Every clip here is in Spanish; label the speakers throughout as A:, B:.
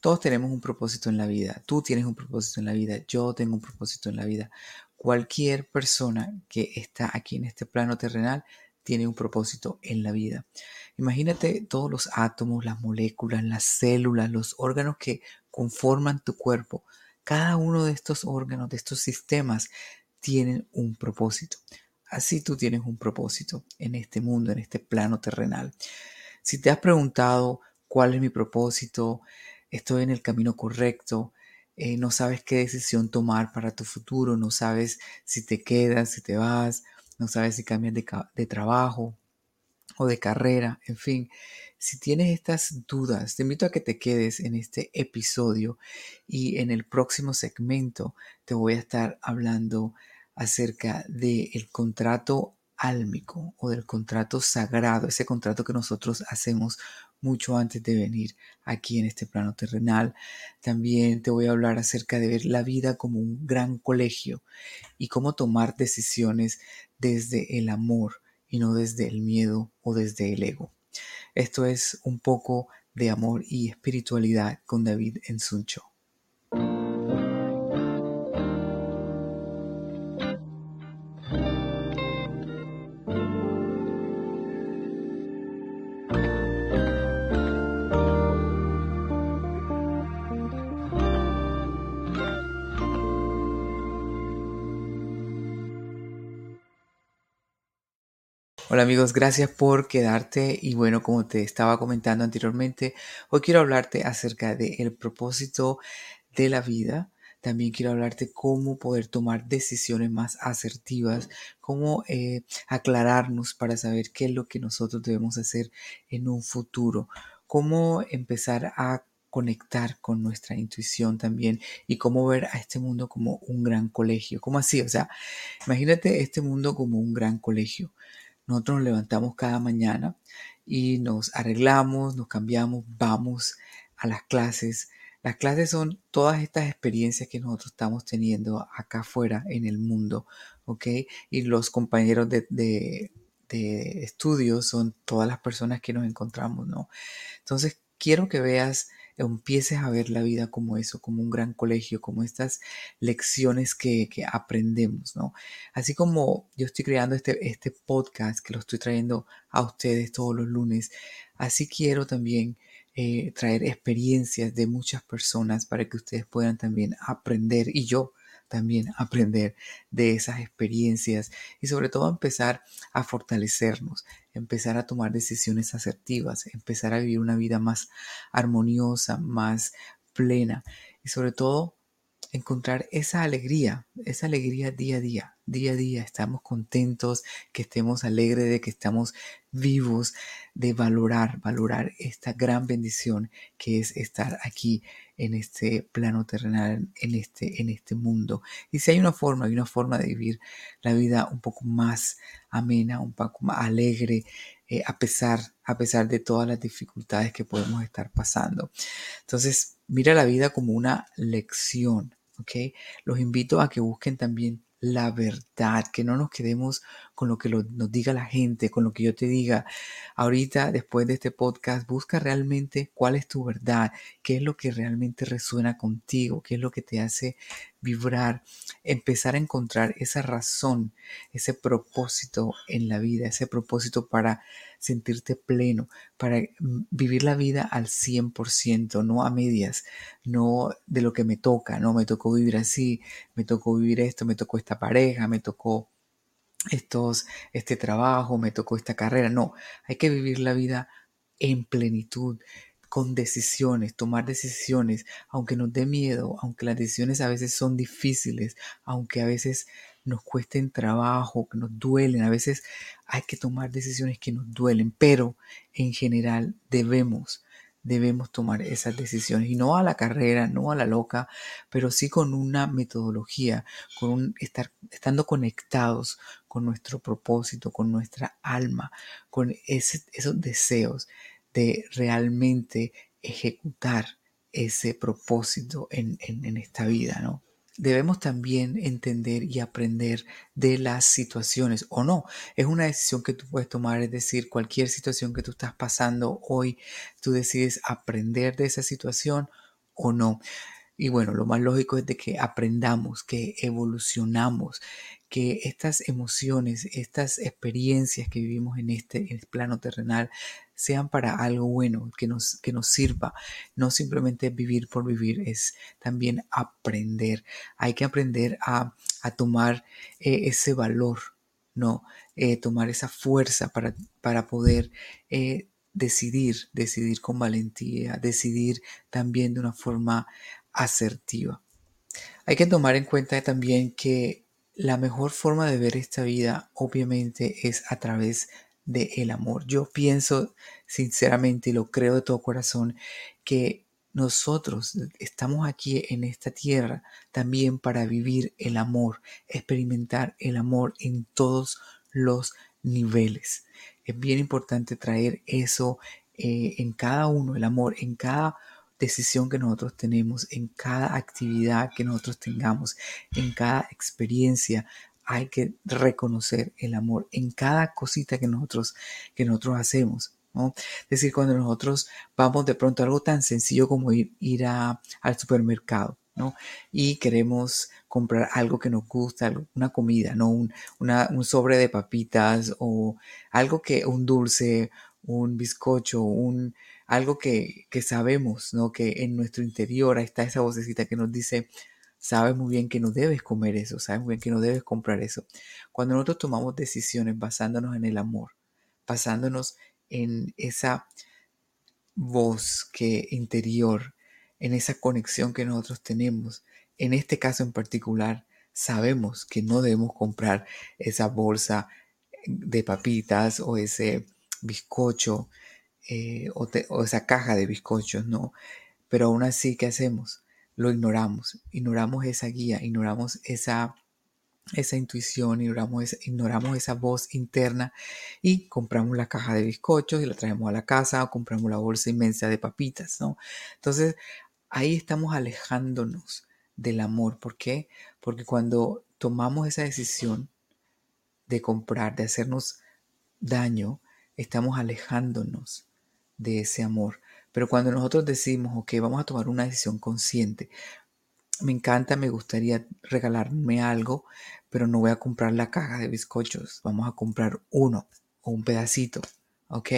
A: Todos tenemos un propósito en la vida. Tú tienes un propósito en la vida. Yo tengo un propósito en la vida. Cualquier persona que está aquí en este plano terrenal tiene un propósito en la vida. Imagínate todos los átomos, las moléculas, las células, los órganos que conforman tu cuerpo. Cada uno de estos órganos, de estos sistemas, tienen un propósito. Así tú tienes un propósito en este mundo, en este plano terrenal. Si te has preguntado cuál es mi propósito, estoy en el camino correcto, eh, no sabes qué decisión tomar para tu futuro, no sabes si te quedas, si te vas, no sabes si cambias de, de trabajo o de carrera, en fin, si tienes estas dudas, te invito a que te quedes en este episodio y en el próximo segmento te voy a estar hablando acerca del contrato álmico o del contrato sagrado, ese contrato que nosotros hacemos mucho antes de venir aquí en este plano terrenal. También te voy a hablar acerca de ver la vida como un gran colegio y cómo tomar decisiones desde el amor y no desde el miedo o desde el ego. Esto es un poco de amor y espiritualidad con David Ensuncho. Hola amigos, gracias por quedarte y bueno, como te estaba comentando anteriormente, hoy quiero hablarte acerca del propósito de la vida. También quiero hablarte cómo poder tomar decisiones más asertivas, cómo eh, aclararnos para saber qué es lo que nosotros debemos hacer en un futuro, cómo empezar a conectar con nuestra intuición también y cómo ver a este mundo como un gran colegio. ¿Cómo así? O sea, imagínate este mundo como un gran colegio. Nosotros nos levantamos cada mañana y nos arreglamos, nos cambiamos, vamos a las clases. Las clases son todas estas experiencias que nosotros estamos teniendo acá afuera en el mundo, ¿ok? Y los compañeros de, de, de estudio son todas las personas que nos encontramos, ¿no? Entonces, quiero que veas empieces a ver la vida como eso, como un gran colegio, como estas lecciones que, aprendemos, ¿no? Así como yo estoy creando este, este podcast que lo estoy trayendo a ustedes todos los lunes, así quiero también eh, traer experiencias de muchas personas para que ustedes puedan también aprender y yo también aprender de esas experiencias y sobre todo empezar a fortalecernos, empezar a tomar decisiones asertivas, empezar a vivir una vida más armoniosa, más plena y sobre todo encontrar esa alegría, esa alegría día a día, día a día. Estamos contentos, que estemos alegres de que estamos vivos, de valorar, valorar esta gran bendición que es estar aquí en este plano terrenal, en este, en este mundo. Y si hay una forma, hay una forma de vivir la vida un poco más amena, un poco más alegre, eh, a, pesar, a pesar de todas las dificultades que podemos estar pasando. Entonces, mira la vida como una lección. Los invito a que busquen también la verdad, que no nos quedemos con lo que nos diga la gente, con lo que yo te diga. Ahorita, después de este podcast, busca realmente cuál es tu verdad, qué es lo que realmente resuena contigo, qué es lo que te hace vibrar, empezar a encontrar esa razón, ese propósito en la vida, ese propósito para sentirte pleno, para mm, vivir la vida al 100%, no a medias, no de lo que me toca, no me tocó vivir así, me tocó vivir esto, me tocó esta pareja, me tocó estos, este trabajo, me tocó esta carrera, no, hay que vivir la vida en plenitud, con decisiones, tomar decisiones, aunque nos dé miedo, aunque las decisiones a veces son difíciles, aunque a veces nos cuesten trabajo, que nos duelen, a veces hay que tomar decisiones que nos duelen, pero en general debemos, debemos tomar esas decisiones y no a la carrera, no a la loca, pero sí con una metodología, con un estar estando conectados con nuestro propósito, con nuestra alma, con esos deseos de realmente ejecutar ese propósito en, en, esta vida, ¿no? Debemos también entender y aprender de las situaciones o no. Es una decisión que tú puedes tomar, es decir, cualquier situación que tú estás pasando hoy, tú decides aprender de esa situación o no. Y bueno, lo más lógico es de que aprendamos, que evolucionamos, que estas emociones, estas experiencias que vivimos en este, plano terrenal sean para algo bueno, que nos, que nos sirva. No simplemente vivir por vivir, es también aprender. Hay que aprender a, tomar eh, ese valor, ¿no? Eh, tomar esa fuerza para, para poder eh, decidir, decidir con valentía, decidir también de una forma asertiva. Hay que tomar en cuenta también que la mejor forma de ver esta vida obviamente es a través del el amor. Yo pienso sinceramente y lo creo de todo corazón que nosotros estamos aquí en esta tierra también para vivir el amor, experimentar el amor en todos los niveles. Es bien importante traer eso eh, en cada uno, el amor en cada decisión que nosotros tenemos, en cada actividad que nosotros tengamos, en cada experiencia, hay que reconocer el amor en cada cosita que nosotros, que nosotros hacemos. ¿no? Es decir, cuando nosotros vamos de pronto a algo tan sencillo como ir, ir a, al supermercado, ¿no? Y queremos comprar algo que nos gusta, una comida, ¿no? Un, un sobre de papitas o algo que, un dulce, un bizcocho, un, algo que, sabemos, ¿no? Que en nuestro interior está esa vocecita que nos dice, sabes muy bien que no debes comer eso, sabes muy bien que no debes comprar eso. Cuando nosotros tomamos decisiones basándonos en el amor, basándonos en esa voz que interior, en esa conexión que nosotros tenemos, en este caso en particular, sabemos que no debemos comprar esa bolsa de papitas o ese bizcocho eh, o, esa caja de bizcochos, ¿no? Pero aún así, ¿qué hacemos? Lo ignoramos, ignoramos esa guía, ignoramos esa, esa intuición, ignoramos esa, ignoramos esa voz interna y compramos la caja de bizcochos y la traemos a la casa o compramos la bolsa inmensa de papitas, ¿no? Entonces, ahí estamos alejándonos del amor. ¿Por qué? Porque cuando tomamos esa decisión de comprar, de hacernos daño, estamos alejándonos de ese amor. Pero cuando nosotros decimos, ok, vamos a tomar una decisión consciente, me encanta, me gustaría regalarme algo, pero no voy a comprar la caja de bizcochos, vamos a comprar uno o un pedacito, ¿ok?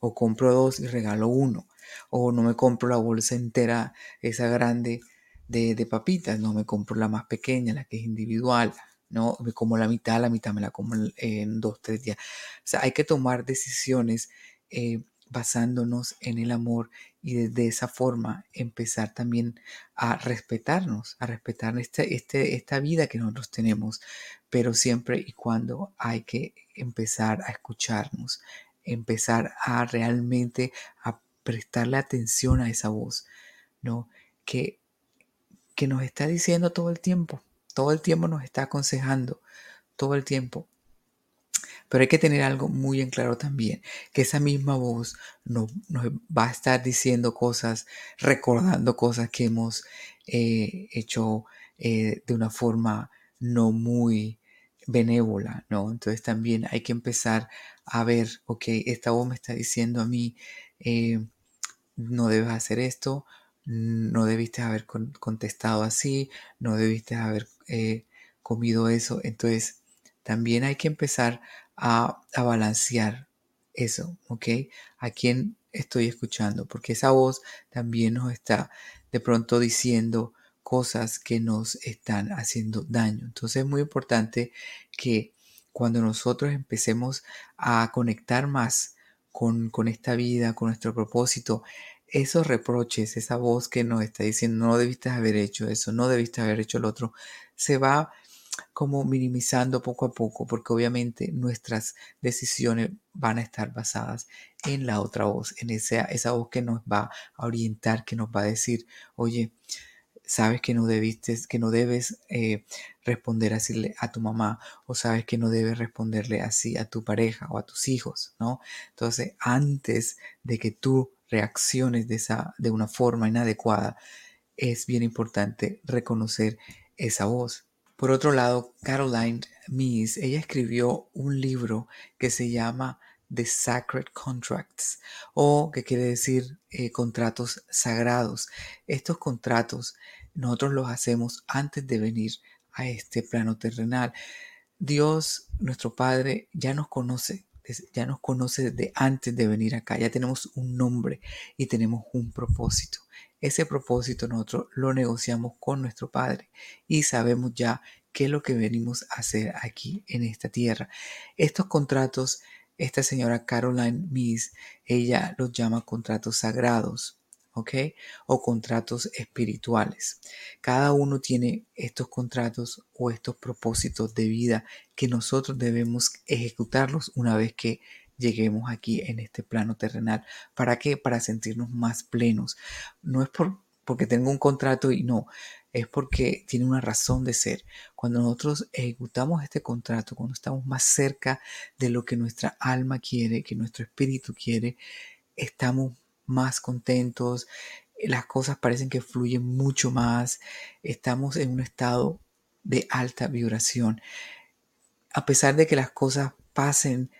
A: O compro dos y regalo uno, o no me compro la bolsa entera, esa grande de, de papitas, no me compro la más pequeña, la que es individual, ¿no? Me como la mitad, la mitad me la como en dos, tres días. O sea, hay que tomar decisiones eh, basándonos en el amor y de, esa forma empezar también a respetarnos, a respetar este, este, esta vida que nosotros tenemos, pero siempre y cuando hay que empezar a escucharnos, empezar a realmente a prestarle atención a esa voz, ¿no? Que, que nos está diciendo todo el tiempo, todo el tiempo nos está aconsejando, todo el tiempo. Pero hay que tener algo muy en claro también, que esa misma voz nos, va a estar diciendo cosas, recordando cosas que hemos eh, hecho eh, de una forma no muy benévola, ¿no? Entonces también hay que empezar a ver, ok, esta voz me está diciendo a mí, eh, no debes hacer esto, no debiste haber contestado así, no debiste haber comido eso. Entonces, también hay que empezar a, balancear eso, ¿ok? A quién estoy escuchando, porque esa voz también nos está de pronto diciendo cosas que nos están haciendo daño. Entonces es muy importante que cuando nosotros empecemos a conectar más con, con, esta vida, con nuestro propósito, esos reproches, esa voz que nos está diciendo no debiste haber hecho eso, no debiste haber hecho el otro, se va como minimizando poco a poco, porque obviamente nuestras decisiones van a estar basadas en la otra voz, en esa, esa voz que nos va a orientar, que nos va a decir, oye, sabes que no debiste, que no debes eh, responder así a tu mamá, o sabes que no debes responderle así a tu pareja o a tus hijos, ¿no? Entonces, antes de que tú reacciones de, esa, de una forma inadecuada, es bien importante reconocer esa voz por otro lado, Caroline Mees, ella escribió un libro que se llama de sacred contracts o que quiere decir eh, contratos sagrados. Estos contratos nosotros los hacemos antes de venir a este plano terrenal. Dios, nuestro Padre, ya nos conoce, ya nos conoce desde antes de venir acá, ya tenemos un nombre y tenemos un propósito. Ese propósito nosotros lo negociamos con nuestro Padre y sabemos ya qué es lo que venimos a hacer aquí en esta tierra. Estos contratos, esta señora Caroline Miss, ella los llama contratos sagrados. ¿ok? O contratos espirituales. Cada uno tiene estos contratos o estos propósitos de vida que nosotros debemos ejecutarlos una vez que lleguemos aquí en este plano terrenal. ¿Para qué? Para sentirnos más plenos. No es por, porque tengo un contrato y no, es porque tiene una razón de ser. Cuando nosotros ejecutamos este contrato, cuando estamos más cerca de lo que nuestra alma quiere, que nuestro espíritu quiere, estamos más contentos, las cosas parecen que fluyen mucho más, estamos en un estado de alta vibración. A pesar de que las cosas pasen,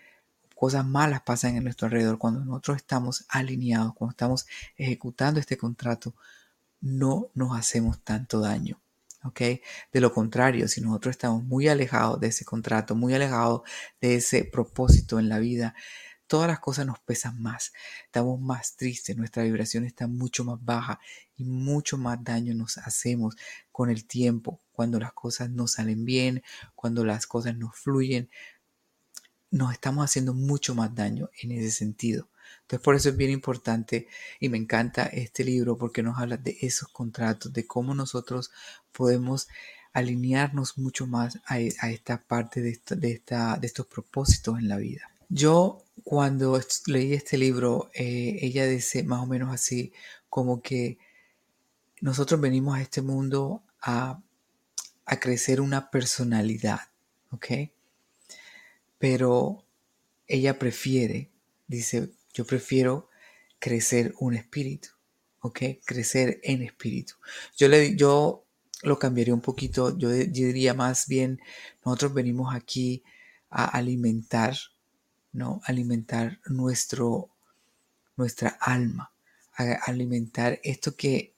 A: cosas malas pasan en nuestro alrededor, cuando nosotros estamos alineados, cuando estamos ejecutando este contrato, no nos hacemos tanto daño. ¿ok? De lo contrario, si nosotros estamos muy alejados de ese contrato, muy alejados de ese propósito en la vida, todas las cosas nos pesan más, estamos más tristes, nuestra vibración está mucho más baja y mucho más daño nos hacemos con el tiempo, cuando las cosas no salen bien, cuando las cosas no fluyen, nos estamos haciendo mucho más daño en ese sentido. Entonces por eso es bien importante y me encanta este libro porque nos habla de esos contratos, de cómo nosotros podemos alinearnos mucho más a, esta parte de, de, de estos propósitos en la vida. Yo cuando leí este libro, eh, ella dice más o menos así, como que nosotros venimos a este mundo a, a crecer una personalidad, ¿ok? Pero ella prefiere, dice, yo prefiero crecer un espíritu, ¿ok? Crecer en espíritu. Yo, le, yo lo cambiaría un poquito, yo diría más bien, nosotros venimos aquí a alimentar ¿no? Alimentar nuestro, nuestra alma, alimentar esto que,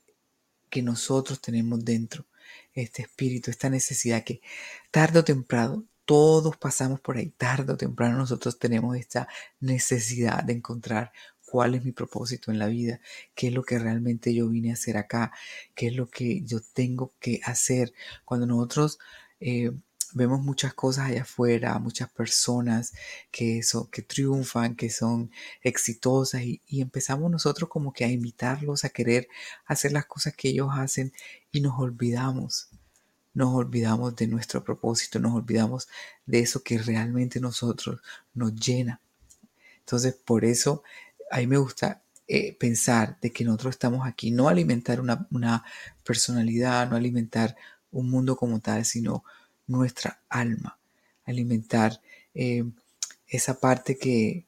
A: que nosotros tenemos dentro, este espíritu, esta necesidad que tarde o temprano, todos pasamos por ahí, tarde o temprano nosotros tenemos esta necesidad de encontrar cuál es mi propósito en la vida, qué es lo que realmente yo vine a hacer acá, qué es lo que yo tengo que hacer. Cuando nosotros eh, vemos muchas cosas allá afuera, muchas personas que, son, que triunfan, que son exitosas y, empezamos nosotros como que a imitarlos, a querer hacer las cosas que ellos hacen y nos olvidamos. Nos olvidamos de nuestro propósito, nos olvidamos de eso que realmente nosotros nos llena. Entonces, por eso a mí me gusta eh, pensar de que nosotros estamos aquí, no alimentar una, personalidad, no alimentar un mundo como tal, sino nuestra alma, alimentar eh, esa parte que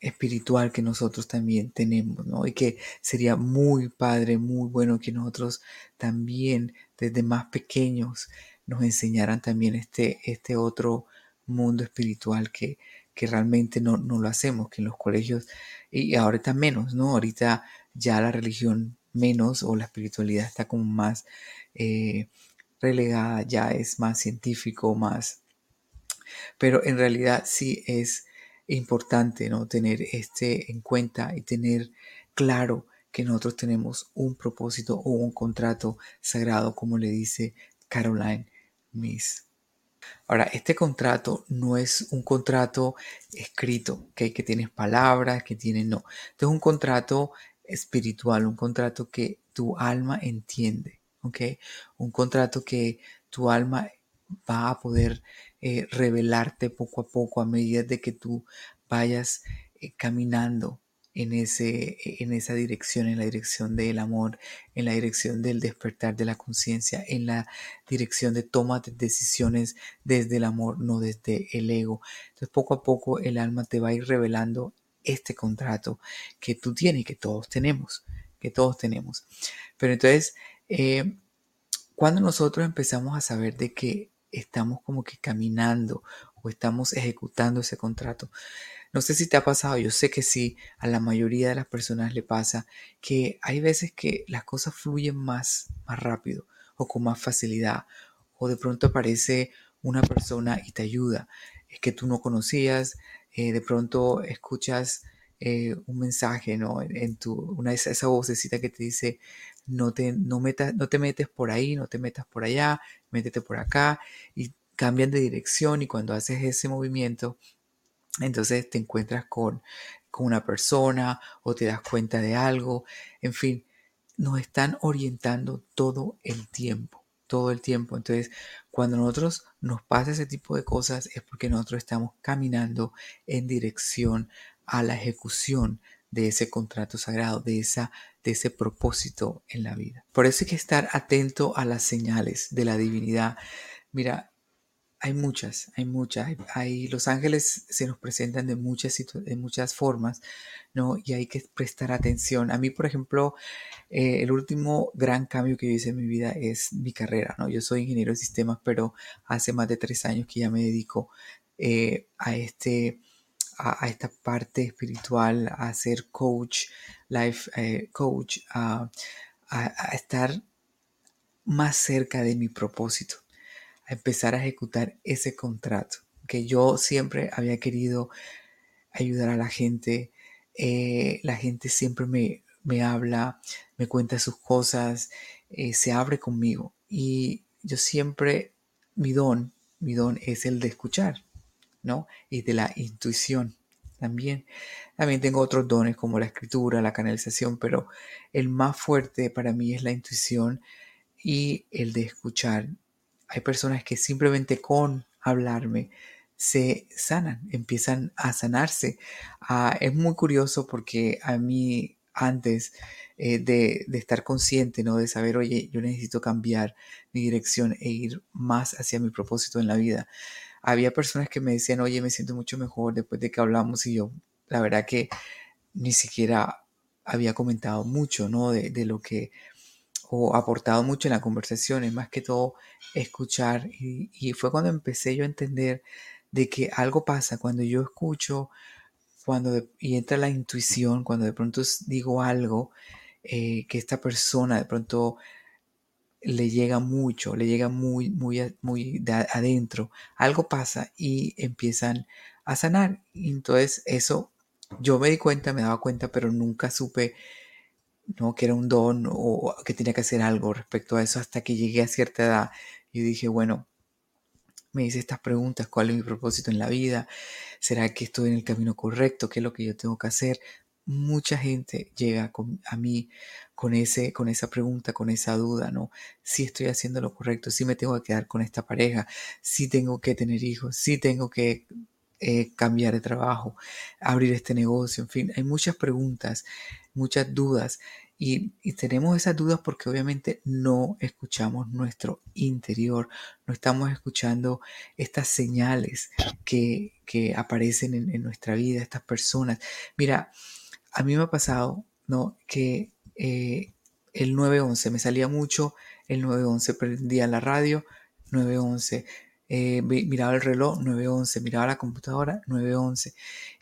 A: espiritual que nosotros también tenemos, ¿no? Y que sería muy padre, muy bueno que nosotros también desde más pequeños nos enseñaran también este, este otro mundo espiritual que, que realmente no, no, lo hacemos, que en los colegios, y ahorita menos, ¿no? Ahorita ya la religión menos o la espiritualidad está como más eh, relegada, ya es más científico, más... Pero en realidad sí es importante ¿no? tener este en cuenta y tener claro que nosotros tenemos un propósito o un contrato sagrado, como le dice Caroline Miss. Ahora, este contrato no es un contrato escrito, que tienes palabras, que tiene, no. Este es un contrato espiritual, un contrato que tu alma entiende. Un contrato que tu alma va a poder eh, revelarte poco a poco a medida de que tú vayas eh, caminando en, ese, en esa dirección, en la dirección del amor, en la dirección del despertar de la conciencia, en la dirección de toma de decisiones desde el amor, no desde el ego. Entonces poco a poco el alma te va a ir revelando este contrato que tú tienes, que todos tenemos, que todos tenemos. Pero entonces eh, cuando nosotros empezamos a saber de que estamos como que caminando o estamos ejecutando ese contrato, No sé si te ha pasado, yo sé que sí, a la mayoría de las personas le pasa que hay veces que las cosas fluyen más, más rápido o con más facilidad o de pronto aparece una persona y te ayuda, es que tú no conocías, eh, de pronto escuchas eh, un mensaje, ¿no? En, tu, una esa vocecita que te dice, no te, no, metas, no te metes por ahí, no te metas por allá, métete por acá y cambian de dirección y cuando haces ese movimiento, entonces te encuentras con, con una persona o te das cuenta de algo, en fin, nos están orientando todo el tiempo, todo el tiempo. Entonces, cuando nosotros nos pasa ese tipo de cosas es porque nosotros estamos caminando en dirección a la ejecución de ese contrato sagrado, de, esa, de ese propósito en la vida. Por eso hay que estar atento a las señales de la divinidad. Mira, hay muchas, hay muchas. Hay, los ángeles se nos presentan de muchas, de muchas formas, ¿no? Y hay que prestar atención. A mí, por ejemplo, eh, el último gran cambio que yo hice en mi vida es mi carrera, ¿no? Yo soy ingeniero de sistemas, pero hace más de tres años que ya me dedico eh, a este a, esta parte espiritual, a ser coach, life eh, coach, a, estar más cerca de mi propósito, a empezar a ejecutar ese contrato que yo siempre había querido ayudar a la gente. Eh, la gente siempre me, me, habla, me cuenta sus cosas, eh, se abre conmigo. Y yo siempre, mi don, mi don es el de escuchar. ¿no? Y de la intuición también. También tengo otros dones como la escritura, la canalización, pero el más fuerte para mí es la intuición y el de escuchar. Hay personas que simplemente con hablarme se sanan, empiezan a sanarse. Ah, es muy curioso porque a mí antes eh, de, de, estar consciente, ¿no? De saber, oye, yo necesito cambiar mi dirección e ir más hacia mi propósito en la vida había personas que me decían, oye, me siento mucho mejor después de que hablamos y yo, la verdad que ni siquiera había comentado mucho, ¿no? De, lo que, o aportado mucho en la conversación, es más que todo escuchar. Y, fue cuando empecé yo a entender de que algo pasa cuando yo escucho, cuando y entra la intuición, cuando de pronto digo algo eh, que esta persona de pronto le llega mucho, le llega muy, muy, muy de adentro. Algo pasa y empiezan a sanar. entonces eso yo me di cuenta, me daba cuenta, pero nunca supe ¿no? que era un don o que tenía que hacer algo respecto a eso hasta que llegué a cierta edad. Y dije, bueno, me hice estas preguntas, ¿cuál es mi propósito en la vida? ¿Será que estoy en el camino correcto? ¿Qué es lo que yo tengo que hacer? mucha gente llega a mí con, ese, con esa pregunta, con esa duda, ¿no? Si estoy haciendo lo correcto, si me tengo que quedar con esta pareja, si tengo que tener hijos, si tengo que eh, cambiar de trabajo, abrir este negocio, en fin, hay muchas preguntas, muchas dudas y, tenemos esas dudas porque obviamente no escuchamos nuestro interior, no estamos escuchando estas señales que, aparecen en, en nuestra vida, estas personas. Mira, a mí me ha pasado, ¿no? Que eh, el 911 me salía mucho, el 911 prendía la radio, 911. Eh, miraba el reloj 911, miraba la computadora 911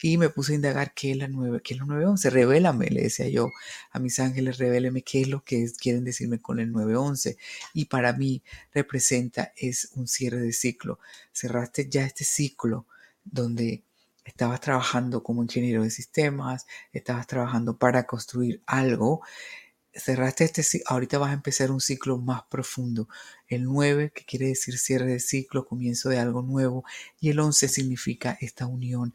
A: y me puse a indagar qué es la 9, qué es 911, revélame, le decía yo a mis ángeles, revéleme qué es lo que quieren decirme con el 911 y para mí representa es un cierre de ciclo, cerraste ya este ciclo donde estabas trabajando como ingeniero de sistemas, estabas trabajando para construir algo, cerraste este ahorita vas a empezar un ciclo más profundo. El 9, que quiere decir cierre de ciclo, comienzo de algo nuevo, y el 11 significa esta unión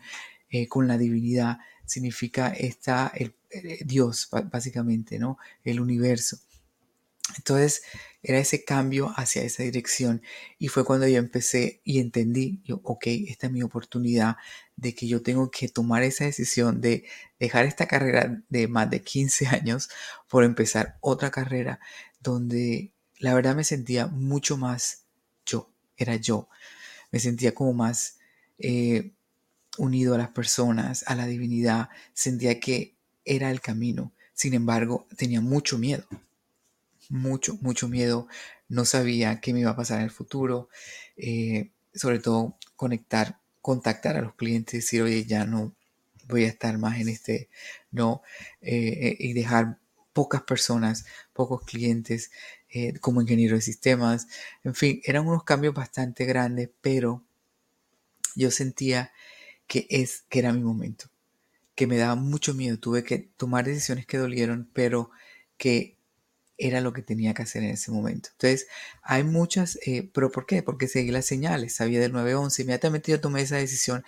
A: eh, con la divinidad, significa esta, el, eh, Dios, básicamente, ¿no? El universo. Entonces era ese cambio hacia esa dirección y fue cuando yo empecé y entendí, yo, ok, esta es mi oportunidad de que yo tengo que tomar esa decisión de dejar esta carrera de más de 15 años por empezar otra carrera donde la verdad me sentía mucho más yo, era yo, me sentía como más eh, unido a las personas, a la divinidad, sentía que era el camino, sin embargo tenía mucho miedo mucho, mucho miedo. No sabía qué me iba a pasar en el futuro. Eh, sobre todo conectar, contactar a los clientes y decir, oye, ya no, voy a estar más en este, no, eh, y dejar pocas personas, pocos clientes eh, como ingeniero de sistemas, en fin, eran unos cambios bastante grandes, pero yo sentía que, es, que era mi momento, que me daba mucho miedo, tuve que tomar decisiones que dolieron, pero que era lo que tenía que hacer en ese momento. Entonces, hay muchas, eh, pero ¿por qué? Porque seguí las señales, sabía del 911, inmediatamente yo tomé esa decisión,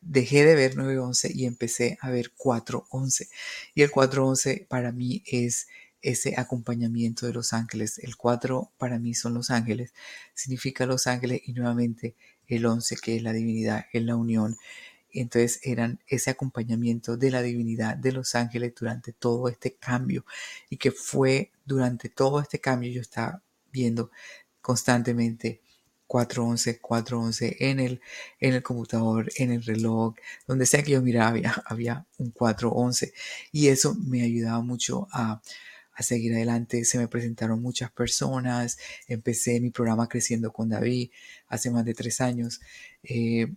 A: dejé de ver 911 y empecé a ver 411. Y el 411 para mí es ese acompañamiento de los ángeles. El 4 para mí son los ángeles, significa los ángeles y nuevamente el 11 que es la divinidad, es la unión. Entonces eran ese acompañamiento de la divinidad de los ángeles durante todo este cambio y que fue durante todo este cambio yo estaba viendo constantemente 411, 411 en el, en el computador, en el reloj, donde sea que yo miraba había, había un 411 y eso me ayudaba mucho a, a seguir adelante. Se me presentaron muchas personas, empecé mi programa Creciendo con David hace más de tres años. Eh,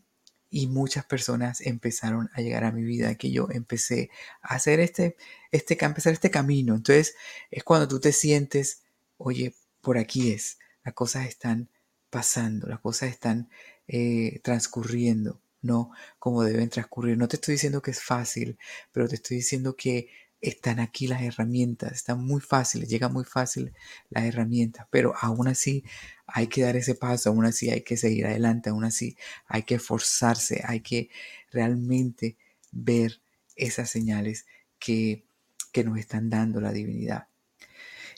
A: y muchas personas empezaron a llegar a mi vida, que yo empecé a hacer este, este, empezar este camino. Entonces es cuando tú te sientes, oye, por aquí es, las cosas están pasando, las cosas están eh, transcurriendo, no como deben transcurrir. No te estoy diciendo que es fácil, pero te estoy diciendo que están aquí las herramientas, están muy fáciles, llega muy fácil las herramientas, pero aún así hay que dar ese paso, aún así hay que seguir adelante, aún así hay que esforzarse, hay que realmente ver esas señales que, que nos están dando la divinidad.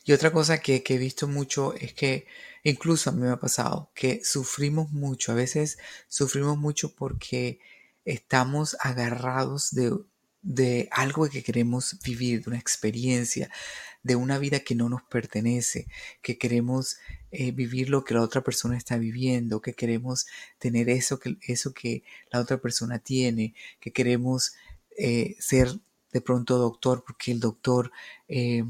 A: Y otra cosa que, que, he visto mucho es que incluso a mí me ha pasado que sufrimos mucho, a veces sufrimos mucho porque estamos agarrados de de algo que queremos vivir, de una experiencia, de una vida que no nos pertenece, que queremos eh, vivir lo que la otra persona está viviendo, que queremos tener eso que, eso que la otra persona tiene, que queremos eh, ser de pronto doctor porque el doctor eh,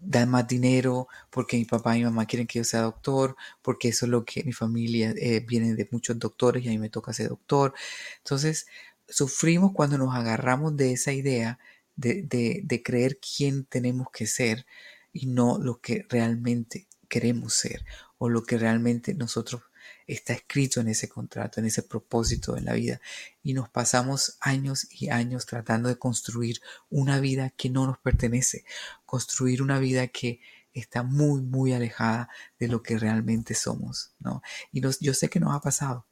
A: da más dinero, porque mi papá y mi mamá quieren que yo sea doctor, porque eso es lo que mi familia viene de muchos doctores y a mí me toca ser doctor. Entonces, sufrimos cuando nos agarramos de esa idea de, de, creer quién tenemos que ser y no lo que realmente queremos ser o lo que realmente nosotros está escrito en ese contrato, en ese propósito en la vida. Y nos pasamos años y años tratando de construir una vida que no nos pertenece, construir una vida que está muy, muy alejada de lo que realmente somos, ¿no? Y yo sé que nos ha pasado,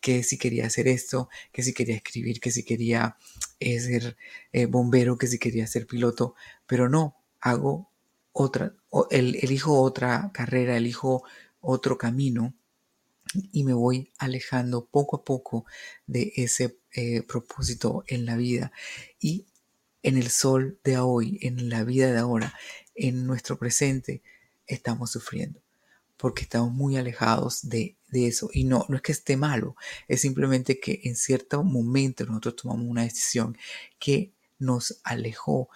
A: que si quería hacer esto, que si quería escribir, que si quería eh, ser eh, bombero, que si quería ser piloto, pero no, hago otra, el, elijo otra carrera, elijo otro camino y me voy alejando poco a poco de ese eh, propósito en la vida. Y en el sol de hoy, en la vida de ahora, en nuestro presente, estamos sufriendo, porque estamos muy alejados de, eso. Y no, no es que esté malo, es simplemente que en cierto momento nosotros tomamos una decisión que nos alejó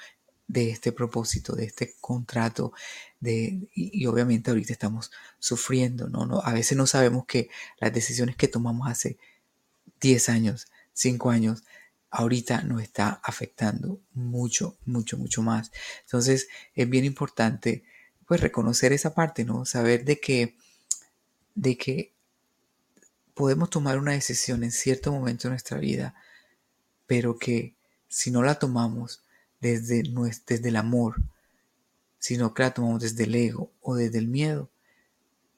A: de este propósito, de este contrato, de, y, obviamente ahorita estamos sufriendo, ¿no? ¿no? A veces no sabemos que las decisiones que tomamos hace 10 años, 5 años, ahorita nos está afectando mucho, mucho, mucho más. Entonces es bien importante pues reconocer esa parte, ¿no? Saber de que, de que podemos tomar una decisión en cierto momento de nuestra vida, pero que si no la tomamos desde, desde el amor, sino que la tomamos desde el ego o desde el miedo,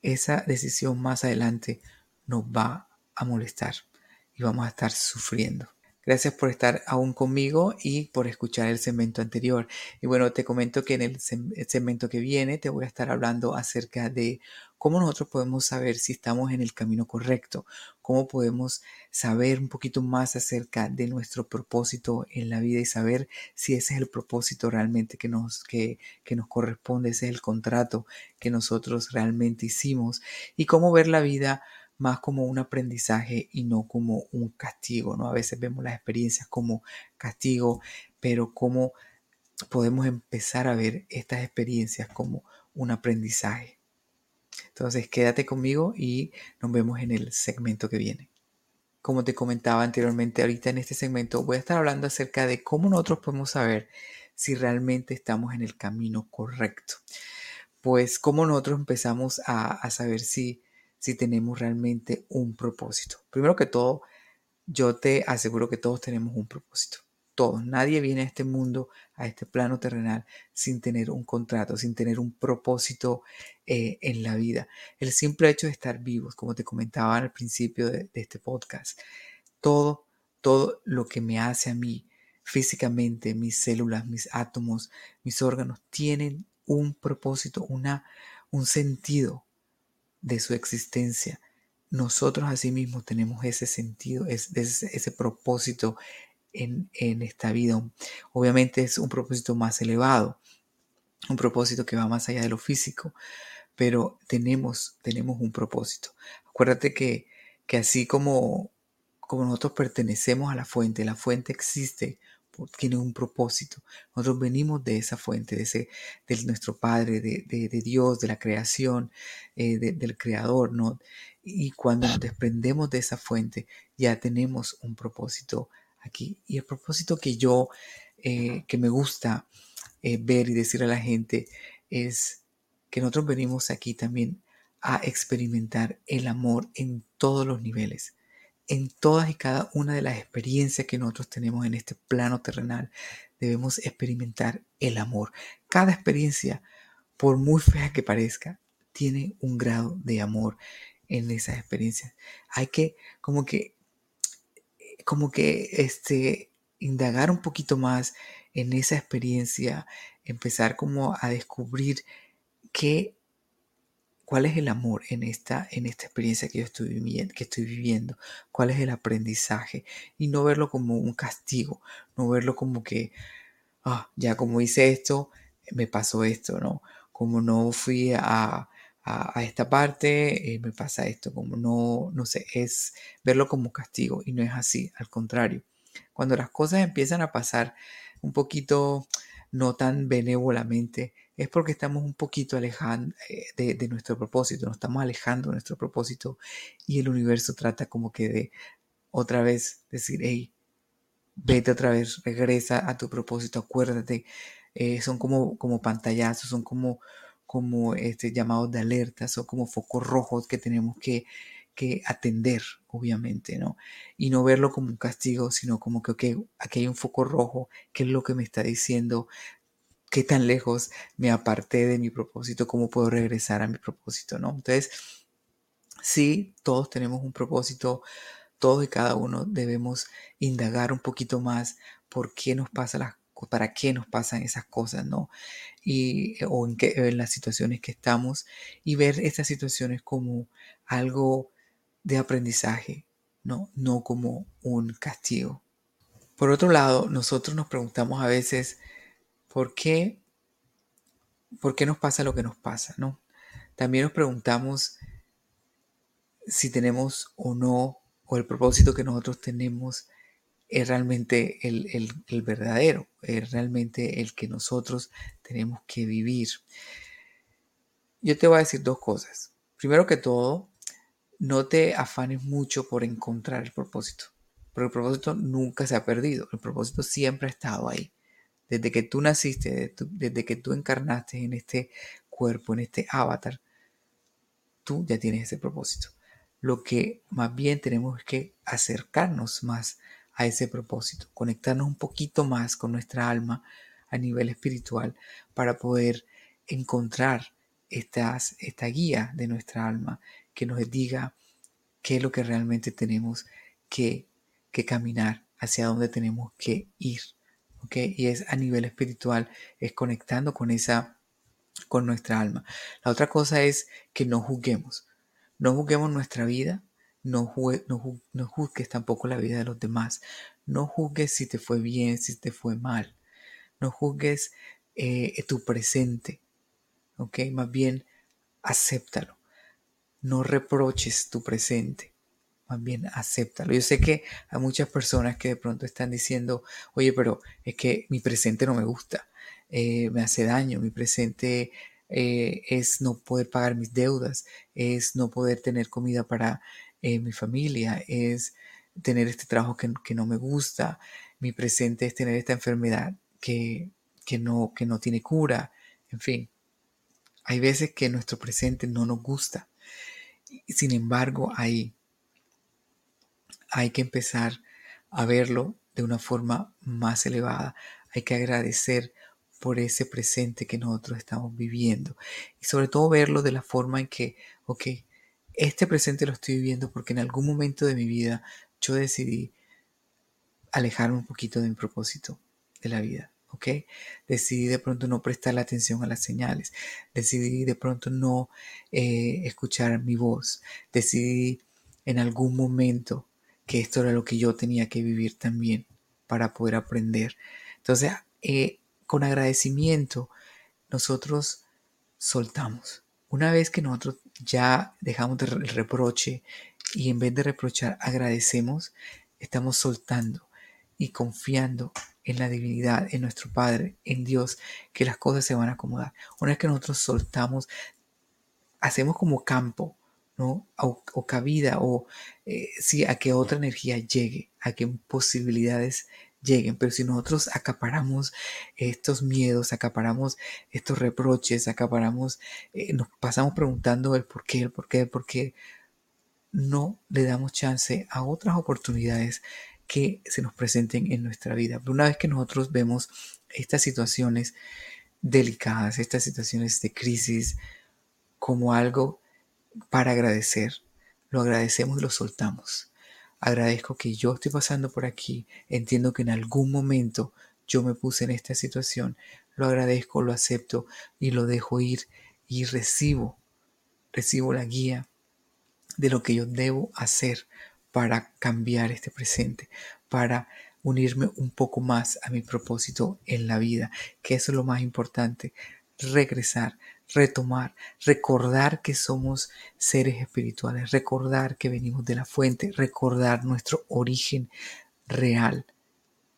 A: esa decisión más adelante nos va a molestar y vamos a estar sufriendo. Gracias por estar aún conmigo y por escuchar el segmento anterior. Y bueno, te comento que en el segmento que viene te voy a estar hablando acerca de cómo nosotros podemos saber si estamos en el camino correcto, cómo podemos saber un poquito más acerca de nuestro propósito en la vida y saber si ese es el propósito realmente que nos, que, que nos corresponde, ese es el contrato que nosotros realmente hicimos y cómo ver la vida más como un aprendizaje y no como un castigo, ¿no? A veces vemos las experiencias como castigo, pero cómo podemos empezar a ver estas experiencias como un aprendizaje. Entonces, quédate conmigo y nos vemos en el segmento que viene. como te comentaba anteriormente, ahorita en este segmento voy a estar hablando acerca de cómo nosotros podemos saber si realmente estamos en el camino correcto. Pues cómo nosotros empezamos a, saber si, si tenemos realmente un propósito. Primero que todo, yo te aseguro que todos tenemos un propósito. Todos. Nadie viene a este mundo, a este plano terrenal, sin tener un contrato, sin tener un propósito eh, en la vida. El simple hecho de estar vivos, como te comentaba al principio de, de este podcast, todo, todo lo que me hace a mí físicamente, mis células, mis átomos, mis órganos, tienen un propósito, una, un sentido de su existencia nosotros asimismo tenemos ese sentido, ese, ese propósito en, esta vida. Obviamente es un propósito más elevado, un propósito que va más allá de lo físico, pero tenemos, tenemos un propósito. Acuérdate que, que así como, como nosotros pertenecemos a la fuente, la fuente existe tiene un propósito. Nosotros venimos de esa fuente, de, ese, de nuestro Padre, de, de, Dios, de la creación, eh, del Creador, ¿no? Y cuando nos desprendemos de esa fuente, ya tenemos un propósito aquí. Y el propósito que yo, eh, que me gusta eh, ver y decir a la gente es que nosotros venimos aquí también a experimentar el amor en todos los niveles en todas y cada una de las experiencias que nosotros tenemos en este plano terrenal, debemos experimentar el amor. Cada experiencia, por muy fea que parezca, tiene un grado de amor en esas experiencias. Hay que como que como que este indagar un poquito más en esa experiencia, empezar como a descubrir qué ¿Cuál es el amor en esta, en esta experiencia que yo estoy viviendo? ¿Cuál es el aprendizaje? Y no verlo como un castigo, no verlo como que, ah, ya como hice esto, me pasó esto, ¿no? Como no fui a, a, esta parte, eh, me pasa esto, como no, no sé, es verlo como castigo y no es así, al contrario. Cuando las cosas empiezan a pasar un poquito no tan benévolamente, es porque estamos un poquito alejando eh, de, nuestro propósito, nos estamos alejando de nuestro propósito y el universo trata como que de otra vez decir, hey, vete otra vez, regresa a tu propósito, acuérdate, eh, son como, como pantallazos, son como, como este, llamados de alerta, son como focos rojos que tenemos que, que atender, obviamente, ¿no? Y no verlo como un castigo, sino como que, ok, aquí hay un foco rojo, ¿qué es lo que me está diciendo? Qué tan lejos me aparté de mi propósito, cómo puedo regresar a mi propósito, ¿no? Entonces, sí, todos tenemos un propósito, todos y cada uno debemos indagar un poquito más por qué nos pasa las para qué nos pasan esas cosas, ¿no? Y, o en, qué, las situaciones que estamos y ver estas situaciones como algo de aprendizaje, ¿no? No como un castigo. Por otro lado, nosotros nos preguntamos a veces, ¿Por qué, ¿Por qué nos pasa lo que nos pasa? ¿no? También nos preguntamos si tenemos o no, o el propósito que nosotros tenemos es realmente el, el, verdadero, es realmente el que nosotros tenemos que vivir. Yo te voy a decir dos cosas. Primero que todo, no te afanes mucho por encontrar el propósito, porque el propósito nunca se ha perdido, el propósito siempre ha estado ahí desde que tú naciste, desde, que tú encarnaste en este cuerpo, en este avatar, tú ya tienes ese propósito. Lo que más bien tenemos es que acercarnos más a ese propósito, conectarnos un poquito más con nuestra alma a nivel espiritual para poder encontrar estas, esta guía de nuestra alma que nos diga qué es lo que realmente tenemos que, que caminar, hacia dónde tenemos que ir. Y es a nivel espiritual, es conectando con esa, con nuestra alma. La otra cosa es que no juzguemos, no juzguemos nuestra vida, no, no, juzgues tampoco la vida de los demás, no juzgues si te fue bien, si te fue mal, no juzgues eh, tu presente, ¿ok? Más bien, acéptalo, no reproches tu presente, más bien acéptalo. Yo sé que hay muchas personas que de pronto están diciendo, oye, pero es que mi presente no me gusta, eh, me hace daño, mi presente eh, es no poder pagar mis deudas, es no poder tener comida para eh, mi familia, es tener este trabajo que, no me gusta, mi presente es tener esta enfermedad que, que, no, que no tiene cura, en fin. Hay veces que nuestro presente no nos gusta. Sin embargo, ahí hay que empezar a verlo de una forma más elevada. Hay que agradecer por ese presente que nosotros estamos viviendo. Y sobre todo verlo de la forma en que, ok, este presente lo estoy viviendo porque en algún momento de mi vida yo decidí alejarme un poquito de mi propósito de la vida. ¿ok? Decidí de pronto no prestar la atención a las señales, decidí de pronto no eh, escuchar mi voz, decidí en algún momento que esto era lo que yo tenía que vivir también para poder aprender. Entonces, eh, con agradecimiento, nosotros soltamos. Una vez que nosotros ya dejamos el reproche y en vez de reprochar agradecemos, estamos soltando y confiando en la divinidad, en nuestro Padre, en Dios, que las cosas se van a acomodar. Una vez que nosotros soltamos, hacemos como campo, O, cabida, o eh, sí, a que otra energía llegue, a que posibilidades lleguen. Pero si nosotros acaparamos estos miedos, acaparamos estos reproches, acaparamos, eh, nos pasamos preguntando el por qué, el por qué, el por qué, no le damos chance a otras oportunidades que se nos presenten en nuestra vida. Pero una vez que nosotros vemos estas situaciones delicadas, estas situaciones de crisis, como algo para agradecer, lo agradecemos y lo soltamos. Agradezco que yo estoy pasando por aquí. Entiendo que en algún momento yo me puse en esta situación. Lo agradezco, lo acepto y lo dejo ir y recibo, recibo la guía de lo que yo debo hacer para cambiar este presente, para unirme un poco más a mi propósito en la vida, que eso es lo más importante, regresar, retomar, recordar que somos seres espirituales, recordar que venimos de la fuente, recordar nuestro origen real,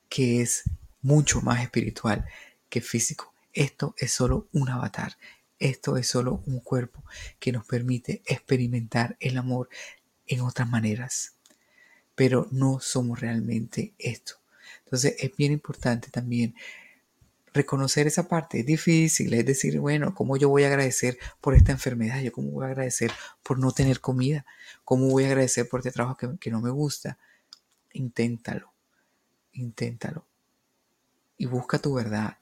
A: que es mucho más espiritual que físico. Esto es solo un avatar, esto es solo un cuerpo que nos permite experimentar el amor en otras maneras, pero no somos realmente esto. Entonces es bien importante también reconocer esa parte es difícil, es decir, bueno, ¿cómo yo voy a agradecer por esta enfermedad? ¿Yo cómo voy a agradecer por no tener comida? ¿Cómo voy a agradecer por este trabajo que, que no me gusta? Inténtalo, inténtalo. Y busca tu verdad,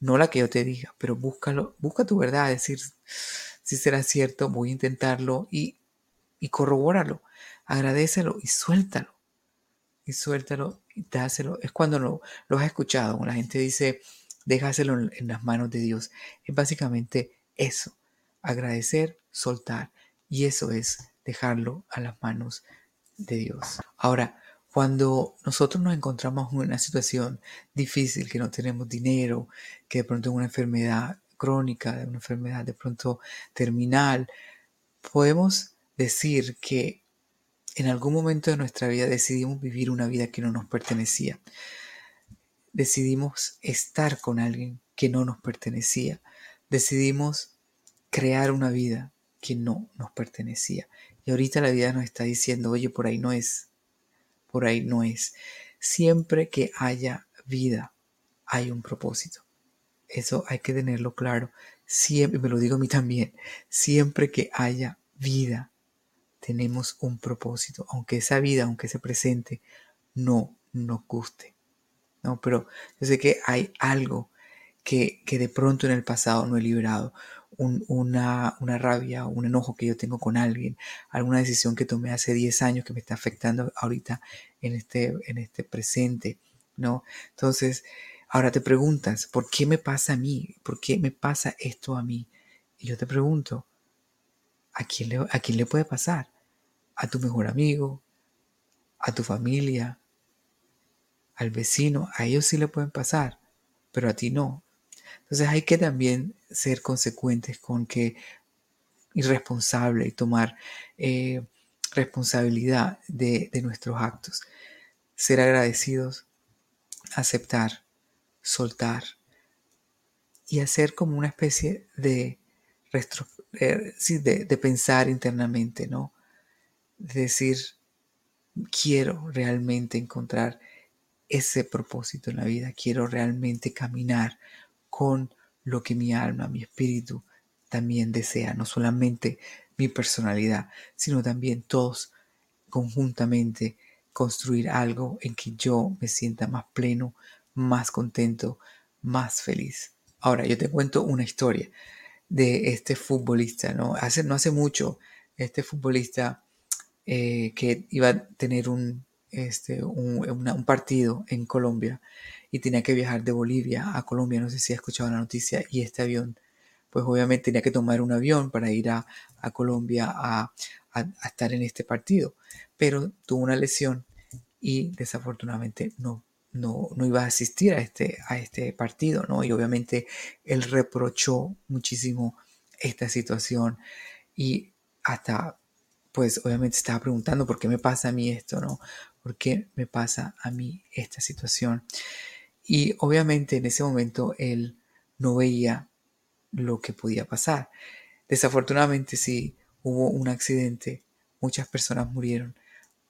A: no la que yo te diga, pero búscalo, busca tu verdad, decir, si será cierto, voy a intentarlo y, y corrobóralo, agradecelo y suéltalo. Y suéltalo y dáselo. Es cuando lo, lo has escuchado, la gente dice, déjaselo en las manos de Dios. Es básicamente eso, agradecer, soltar. Y eso es dejarlo a las manos de Dios. Ahora, cuando nosotros nos encontramos en una situación difícil, que no tenemos dinero, que de pronto una enfermedad crónica, una enfermedad de pronto terminal, podemos decir que en algún momento de nuestra vida decidimos vivir una vida que no nos pertenecía decidimos estar con alguien que no nos pertenecía. Decidimos crear una vida que no nos pertenecía. Y ahorita la vida nos está diciendo, oye, por ahí no es, por ahí no es. Siempre que haya vida, hay un propósito. Eso hay que tenerlo claro. Siempre, me lo digo a mí también, siempre que haya vida, tenemos un propósito, aunque esa vida, aunque se presente, no nos guste. ¿No? Pero yo sé que hay algo que, de pronto en el pasado no he liberado. una, una, rabia, un enojo que yo tengo con alguien, alguna decisión que tomé hace 10 años que me está afectando ahorita en este, en este presente, ¿no? Entonces, ahora te preguntas, ¿por qué me pasa a mí? ¿Por qué me pasa esto a mí? Y yo te pregunto, ¿a quién le, a quién le puede pasar? ¿A tu mejor amigo? ¿A tu familia? Al vecino, a ellos sí le pueden pasar, pero a ti no. Entonces hay que también ser consecuentes con que irresponsable y tomar eh, responsabilidad de, nuestros actos. Ser agradecidos, aceptar, soltar y hacer como una especie de, de, de pensar internamente, ¿no? De decir, quiero realmente encontrar ese propósito en la vida, quiero realmente caminar con lo que mi alma, mi espíritu también desea, no solamente mi personalidad, sino también todos conjuntamente construir algo en que yo me sienta más pleno, más contento, más feliz. Ahora, yo te cuento una historia de este futbolista, ¿no? Hace, no hace mucho, este futbolista eh, que iba a tener un, este, un, partido en Colombia y tenía que viajar de Bolivia a Colombia, no sé si has escuchado la noticia, y este avión, pues obviamente tenía que tomar un avión para ir a, Colombia a, estar en este partido, pero tuvo una lesión y desafortunadamente no, no, no, iba a asistir a este, a este partido, ¿no? Y obviamente él reprochó muchísimo esta situación y hasta, pues obviamente estaba preguntando por qué me pasa a mí esto, ¿no? ¿Por qué me pasa a mí esta situación? Y obviamente en ese momento él no veía lo que podía pasar. Desafortunadamente sí hubo un accidente, muchas personas murieron,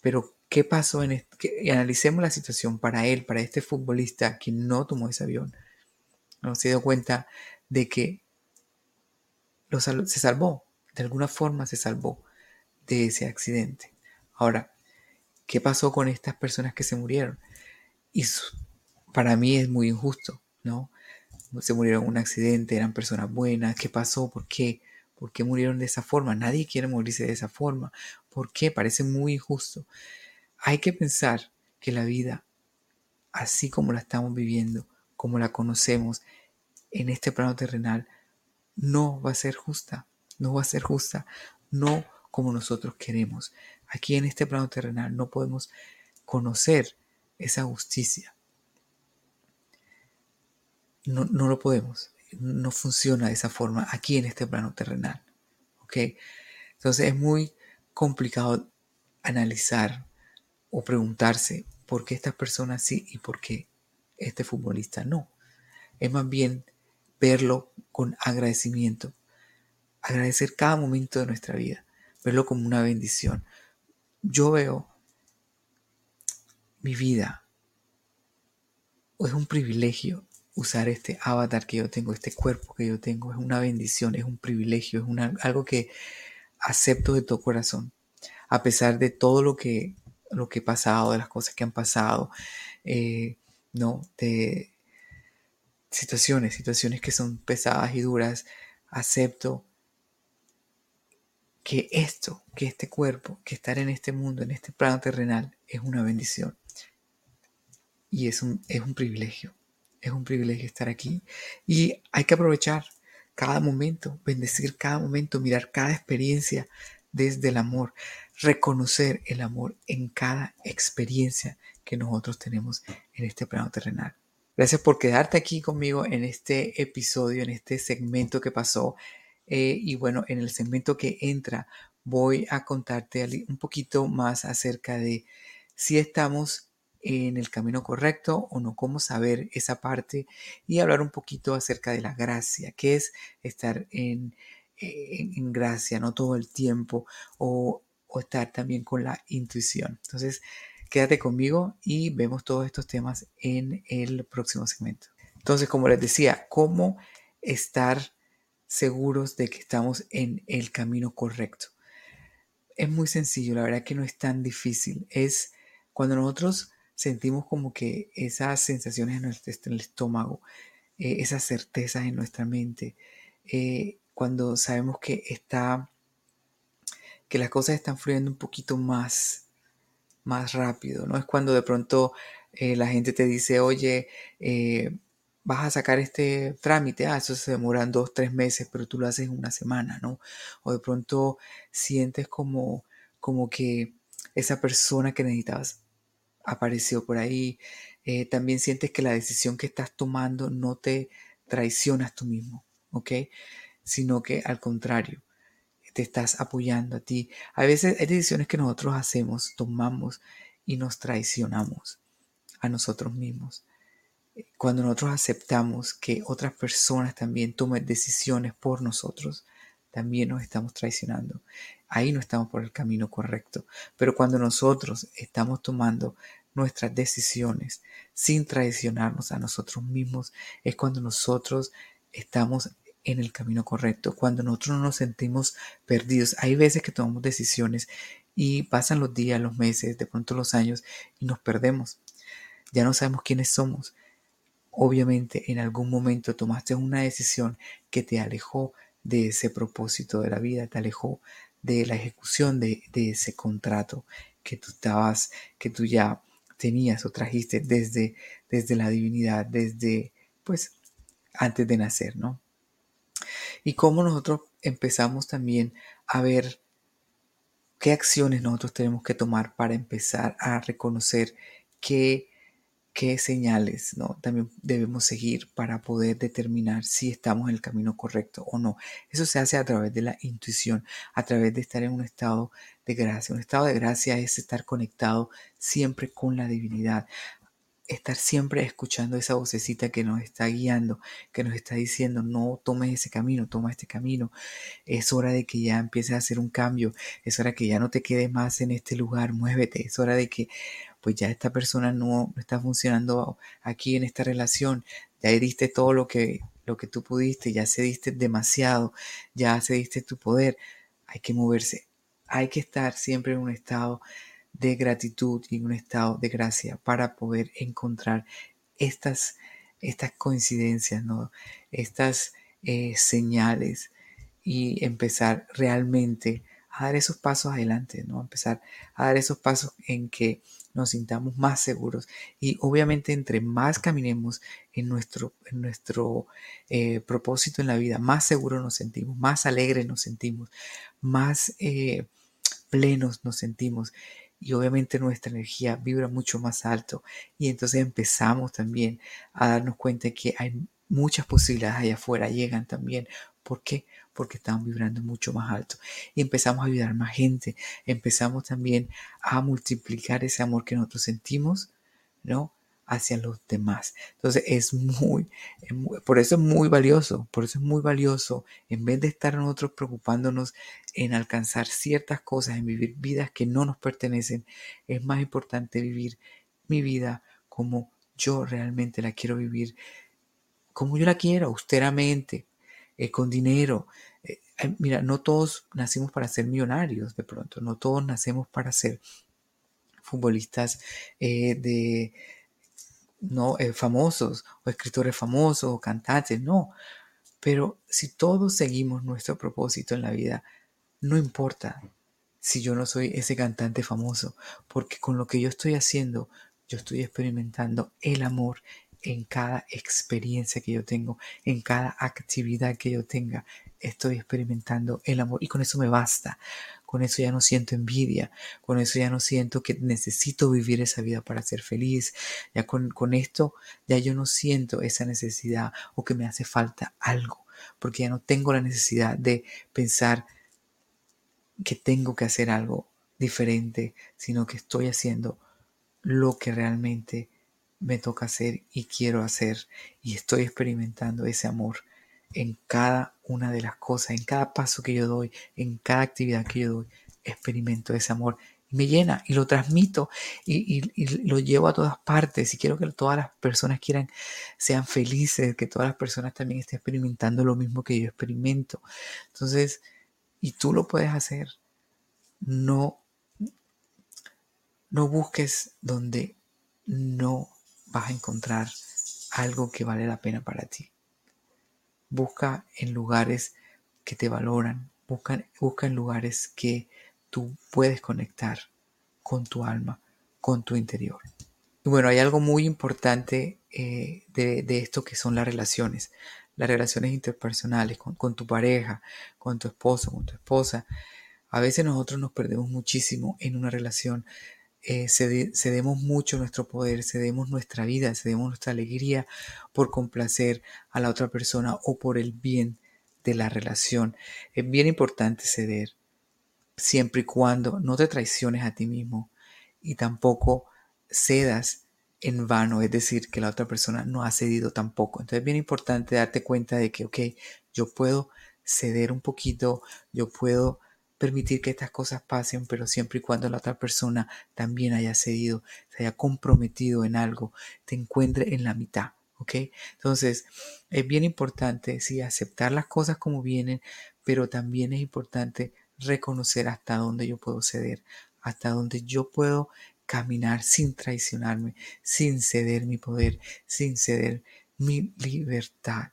A: pero ¿qué pasó en este? Analicemos la situación para él, para este futbolista que no tomó ese avión. No se dio cuenta de que se salvó, de alguna forma se salvó de ese accidente. Ahora, ¿qué pasó con estas personas que se murieron? Y para mí es muy injusto, ¿no? Se murieron en un accidente, eran personas buenas, ¿qué pasó? ¿Por qué? ¿Por qué murieron de esa forma? Nadie quiere morirse de esa forma. ¿Por qué? Parece muy injusto. Hay que pensar que la vida, así como la estamos viviendo, como la conocemos en este plano terrenal, no va a ser justa, no va a ser justa, no como nosotros queremos. Aquí en este plano terrenal no podemos conocer esa justicia. No, no lo podemos. No funciona de esa forma aquí en este plano terrenal. ¿Ok? Entonces es muy complicado analizar o preguntarse por qué estas personas sí y por qué este futbolista no. Es más bien verlo con agradecimiento, agradecer cada momento de nuestra vida, verlo como una bendición. Yo veo mi vida, es un privilegio usar este avatar que yo tengo, este cuerpo que yo tengo, es una bendición, es un privilegio, es algo que acepto de todo corazón, a pesar de todo lo que, lo que he pasado, de las cosas que han pasado, eh, ¿no? De, situaciones, situaciones que son pesadas y duras, acepto que esto, que este cuerpo, que estar en este mundo, en este plano terrenal, es una bendición. Y es un, es un privilegio, es un privilegio estar aquí. Y hay que aprovechar cada momento, bendecir cada momento, mirar cada experiencia desde el amor, reconocer el amor en cada experiencia que nosotros tenemos en este plano terrenal. Gracias por quedarte aquí conmigo en este episodio, en este segmento que pasó. Eh, y bueno, en el segmento que entra voy a contarte un poquito más acerca de si estamos en el camino correcto o no, cómo saber esa parte y hablar un poquito acerca de la gracia, que es estar en, en, gracia, no todo el tiempo, o, o estar también con la intuición. Entonces, Quédate conmigo y vemos todos estos temas en el próximo segmento. Entonces, como les decía, ¿cómo estar seguros de que estamos en el camino correcto? Es muy sencillo, la verdad que no es tan difícil. Es cuando nosotros sentimos como que esas sensaciones en, el estómago, eh, esas certezas en nuestra mente, eh, cuando sabemos que está, que las cosas están fluyendo un poquito más más rápido, ¿no? Es cuando de pronto eh, la gente te dice, oye, vas a sacar este trámite, ah, eso se demoran dos, tres meses, pero tú lo haces en una semana, ¿no? O de pronto sientes como, como que esa persona que necesitabas apareció por ahí. Eh, también sientes que la decisión que estás tomando no te traicionas tú mismo, ¿ok? Sino que al contrario, te estás apoyando a ti. A veces hay decisiones que nosotros hacemos, tomamos y nos traicionamos a nosotros mismos. Cuando nosotros aceptamos que otras personas también tomen decisiones por nosotros, también nos estamos traicionando. Ahí no estamos por el camino correcto. Pero cuando nosotros estamos tomando nuestras decisiones sin traicionarnos a nosotros mismos, es cuando nosotros estamos en el camino correcto, cuando nosotros no nos sentimos perdidos. Hay veces que tomamos decisiones y pasan los días, los meses, de pronto los años y nos perdemos. Ya no sabemos quiénes somos. Obviamente en algún momento tomaste una decisión que te alejó de ese propósito de la vida, te alejó de la ejecución de, ese contrato que tú estabas, que tú ya tenías o trajiste desde, desde la divinidad, desde, pues, antes de nacer, ¿no? Y cómo nosotros empezamos también a ver qué acciones nosotros tenemos que tomar para empezar a reconocer qué qué señales ¿no? también debemos seguir para poder determinar si estamos en el camino correcto o no. Eso se hace a través de la intuición, a través de estar en un estado de gracia. Un estado de gracia es estar conectado siempre con la divinidad, estar siempre escuchando esa vocecita que nos está guiando, que nos está diciendo, no tomes ese camino, toma este camino. Es hora de que ya empieces a hacer un cambio, es hora que ya no te quedes más en este lugar, muévete, es hora de que pues ya esta persona no, está funcionando aquí en esta relación, ya diste todo lo que, lo que tú pudiste, ya se diste demasiado, ya se diste tu poder, hay que moverse, hay que estar siempre en un estado de gratitud y en un estado de gracia para poder encontrar estas, estas coincidencias, ¿no? estas eh, señales y empezar realmente a dar esos pasos adelante, ¿no? empezar a dar esos pasos en que nos sintamos más seguros. Y obviamente entre más caminemos en nuestro, en nuestro eh, propósito en la vida, más seguros nos sentimos, más alegres nos sentimos, más eh, plenos nos sentimos. Y obviamente nuestra energía vibra mucho más alto. Y entonces empezamos también a darnos cuenta que hay muchas posibilidades allá afuera, llegan también. ¿Por qué? Porque estamos vibrando mucho más alto. Y empezamos a ayudar más gente, empezamos también a multiplicar ese amor que nosotros sentimos, ¿no? hacia los demás. Entonces es muy, por eso es muy valioso, por eso es muy valioso, en vez de estar nosotros preocupándonos en alcanzar ciertas cosas, en vivir vidas que no nos pertenecen, es más importante vivir mi vida como yo realmente la quiero vivir, como yo la quiero, austeramente, eh, con dinero, mira, no todos nacimos para ser millonarios de pronto, no todos nacemos para ser futbolistas eh, de no eh, famosos o escritores famosos o cantantes, no. Pero si todos seguimos nuestro propósito en la vida, no importa si yo no soy ese cantante famoso, porque con lo que yo estoy haciendo, yo estoy experimentando el amor en cada experiencia que yo tengo, en cada actividad que yo tenga, estoy experimentando el amor y con eso me basta. Con eso ya no siento envidia, con eso ya no siento que necesito vivir esa vida para ser feliz. Ya con, con esto ya yo no siento esa necesidad o que me hace falta algo, porque ya no tengo la necesidad de pensar que tengo que hacer algo diferente, sino que estoy haciendo lo que realmente me toca hacer y quiero hacer y estoy experimentando ese amor en cada una de las cosas, en cada paso que yo doy, en cada actividad que yo doy, experimento ese amor me llena y lo transmito y, lo llevo a todas partes y quiero que todas las personas quieran, sean felices, que todas las personas también estén experimentando lo mismo que yo experimento. Entonces, y tú lo puedes hacer. No, no busques donde no vas a encontrar algo que vale la pena para ti. Busca en lugares que te valoran, busca, busca en lugares que tú puedes conectar con tu alma, con tu interior. Y bueno, hay algo muy importante eh, de, esto que son las relaciones, las relaciones interpersonales con, con tu pareja, con tu esposo, con tu esposa. A veces nosotros nos perdemos muchísimo en una relación eh, cedemos mucho nuestro poder, cedemos nuestra vida, cedemos nuestra alegría por complacer a la otra persona o por el bien de la relación. Es bien importante ceder siempre y cuando no te traiciones a ti mismo y tampoco cedas en vano, es decir, que la otra persona no ha cedido tampoco. Entonces es bien importante darte cuenta de que, ok, yo puedo ceder un poquito, yo puedo permitir que estas cosas pasen, pero siempre y cuando la otra persona también haya cedido, se haya comprometido en algo, te encuentre en la mitad. ¿Ok? Entonces, es bien importante, sí, aceptar las cosas como vienen, pero también es importante reconocer hasta dónde yo puedo ceder, hasta dónde yo puedo caminar sin traicionarme, sin ceder mi poder, sin ceder mi libertad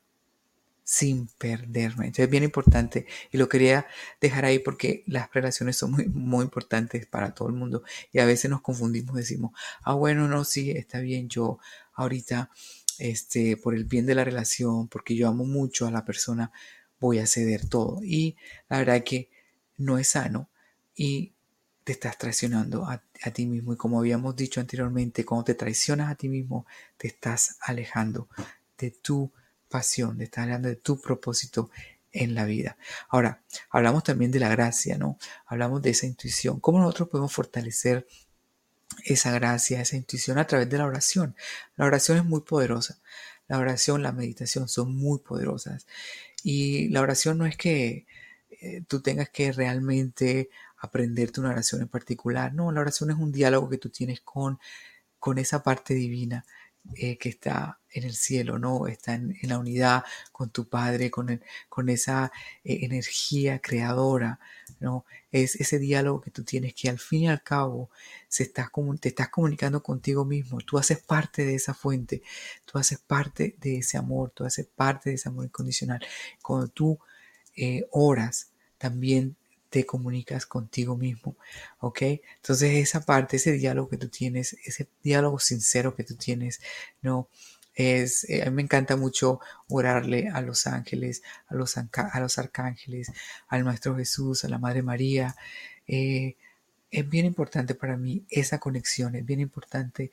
A: sin perderme. Entonces es bien importante y lo quería dejar ahí porque las relaciones son muy, muy importantes para todo el mundo y a veces nos confundimos, decimos, ah, bueno, no, sí, está bien, yo ahorita, este, por el bien de la relación, porque yo amo mucho a la persona, voy a ceder todo. Y la verdad que no es sano y te estás traicionando a, a, ti mismo. Y como habíamos dicho anteriormente, cuando te traicionas a ti mismo, te estás alejando de tu pasión, de estar hablando de tu propósito en la vida. Ahora, hablamos también de la gracia, ¿no? Hablamos de esa intuición. ¿Cómo nosotros podemos fortalecer esa gracia, esa intuición a través de la oración? La oración es muy poderosa. La oración, la meditación son muy poderosas. Y la oración no es que eh, tú tengas que realmente aprenderte una oración en particular. No, la oración es un diálogo que tú tienes con, con esa parte divina eh, que está en el cielo, ¿no? Está en, la unidad con tu Padre, con, con esa eh, energía creadora, ¿no? Es ese diálogo que tú tienes que al fin y al cabo se estás, te estás comunicando contigo mismo. Tú haces parte de esa fuente, tú haces parte de ese amor, tú haces parte de ese amor incondicional. Cuando tú eh, oras, también te comunicas contigo mismo, ¿ok? Entonces esa parte, ese diálogo que tú tienes, ese diálogo sincero que tú tienes, ¿no? Es, eh, a mí me encanta mucho orarle a los ángeles, a los, a los arcángeles, al Maestro Jesús, a la Madre María. Eh, es bien importante para mí esa conexión, es bien importante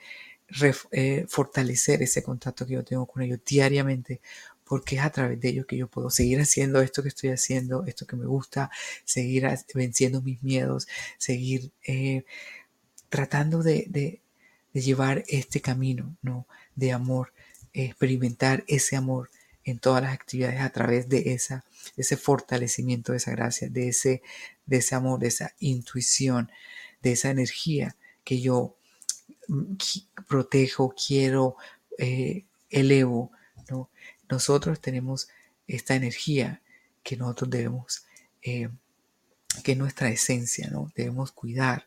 A: eh, fortalecer ese contacto que yo tengo con ellos diariamente, porque es a través de ellos que yo puedo seguir haciendo esto que estoy haciendo, esto que me gusta, seguir venciendo mis miedos, seguir eh, tratando de, llevar este camino ¿no? de amor, experimentar ese amor en todas las actividades a través de esa, ese fortalecimiento de esa gracia, de ese, de ese amor, de esa intuición, de esa energía que yo mm, protejo, quiero, eh, elevo, ¿no? Nosotros tenemos esta energía que nosotros debemos, eh, que es nuestra esencia, ¿no? Debemos cuidar,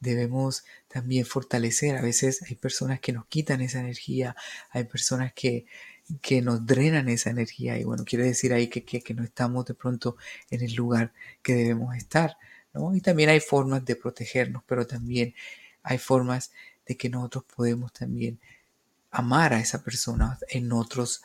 A: debemos también fortalecer. A veces hay personas que nos quitan esa energía, hay personas que, que nos drenan esa energía y bueno, quiere decir ahí que, que, que, no estamos de pronto en el lugar que debemos estar, ¿no? Y también hay formas de protegernos, pero también hay formas de que nosotros podemos también amar a esa persona en otros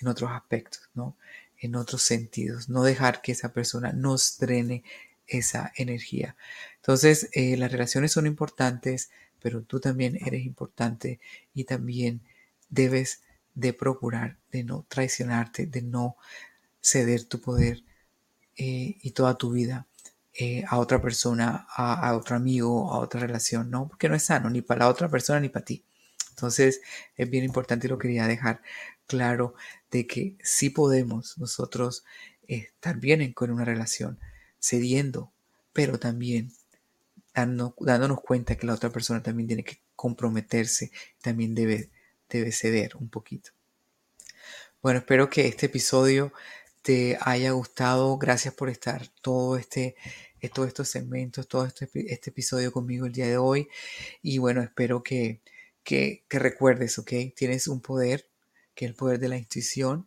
A: en otros aspectos, ¿no? En otros sentidos. No dejar que esa persona nos drene esa energía. Entonces, eh, las relaciones son importantes, pero tú también eres importante y también debes de procurar de no traicionarte, de no ceder tu poder eh, y toda tu vida eh, a otra persona, a, a, otro amigo, a otra relación, ¿no? Porque no es sano ni para la otra persona ni para ti. Entonces es bien importante y lo quería dejar claro de que sí podemos nosotros estar bien con una relación, cediendo, pero también dándonos cuenta que la otra persona también tiene que comprometerse, también debe, debe ceder un poquito. Bueno, espero que este episodio te haya gustado. Gracias por estar todo este, todos estos segmentos, todo este, este episodio conmigo el día de hoy. Y bueno, espero que, que, que recuerdes, ¿ok? Tienes un poder que el poder de la intuición.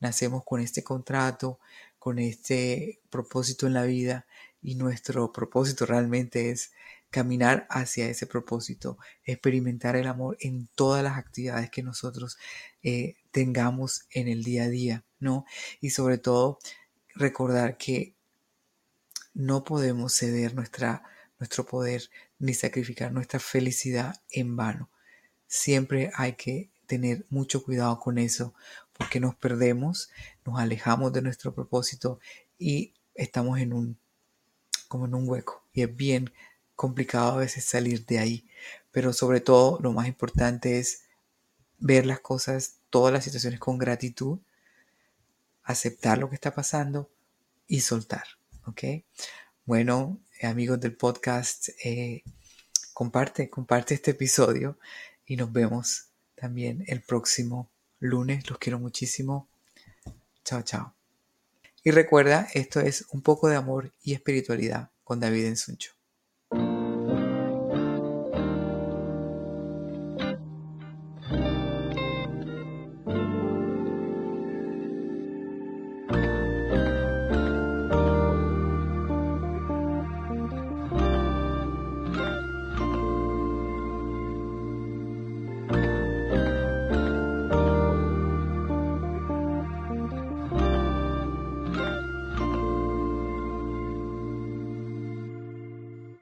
A: Nacemos con este contrato, con este propósito en la vida y nuestro propósito realmente es caminar hacia ese propósito, experimentar el amor en todas las actividades que nosotros eh, tengamos en el día a día, ¿no? Y sobre todo recordar que no podemos ceder nuestra, nuestro poder ni sacrificar nuestra felicidad en vano. Siempre hay que tener mucho cuidado con eso, porque nos perdemos, nos alejamos de nuestro propósito y estamos en un como en un hueco y es bien complicado a veces salir de ahí, pero sobre todo lo más importante es ver las cosas, todas las situaciones con gratitud, aceptar lo que está pasando, y soltar. ¿Ok? Bueno, amigos del podcast, eh, comparte, comparte este episodio y nos vemos también el próximo lunes. Los quiero muchísimo. Chao, chao. Y recuerda, esto es un poco de amor y espiritualidad con David Ensuncho.